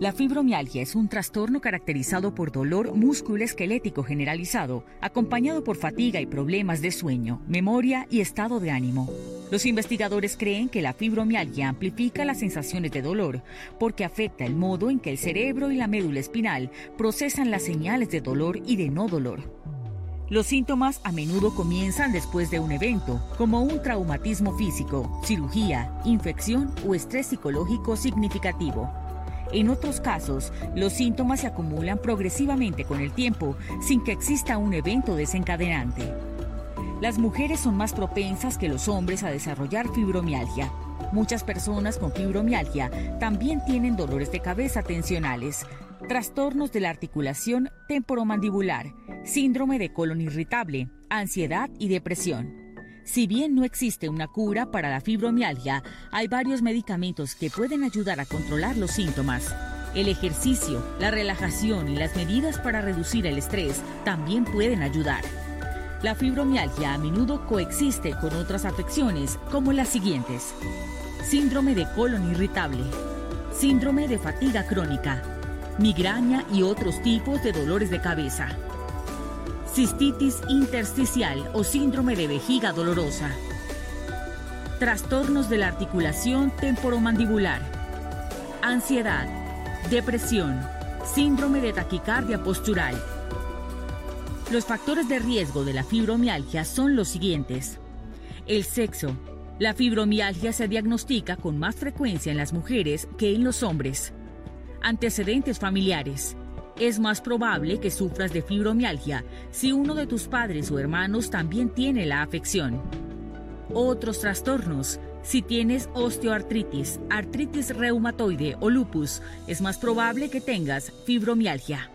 La fibromialgia es un trastorno caracterizado por dolor musculoesquelético generalizado, acompañado por fatiga y problemas de sueño, memoria y estado de ánimo. Los investigadores creen que la fibromialgia amplifica las sensaciones de dolor porque afecta el modo en que el cerebro y la médula espinal procesan las señales de dolor y de no dolor. Los síntomas a menudo comienzan después de un evento, como un traumatismo físico, cirugía, infección o estrés psicológico significativo. En otros casos, los síntomas se acumulan progresivamente con el tiempo sin que exista un evento desencadenante. Las mujeres son más propensas que los hombres a desarrollar fibromialgia. Muchas personas con fibromialgia también tienen dolores de cabeza tensionales, trastornos de la articulación temporomandibular, síndrome de colon irritable, ansiedad y depresión. Si bien no existe una cura para la fibromialgia, hay varios medicamentos que pueden ayudar a controlar los síntomas. El ejercicio, la relajación y las medidas para reducir el estrés también pueden ayudar. La fibromialgia a menudo coexiste con otras afecciones como las siguientes. Síndrome de colon irritable, síndrome de fatiga crónica, migraña y otros tipos de dolores de cabeza cistitis intersticial o síndrome de vejiga dolorosa, trastornos de la articulación temporomandibular, ansiedad, depresión, síndrome de taquicardia postural. Los factores de riesgo de la fibromialgia son los siguientes. El sexo. La fibromialgia se diagnostica con más frecuencia en las mujeres que en los hombres. Antecedentes familiares es más probable que sufras de fibromialgia si uno de tus padres o hermanos también tiene la afección. Otros trastornos. Si tienes osteoartritis, artritis reumatoide o lupus, es más probable que tengas fibromialgia.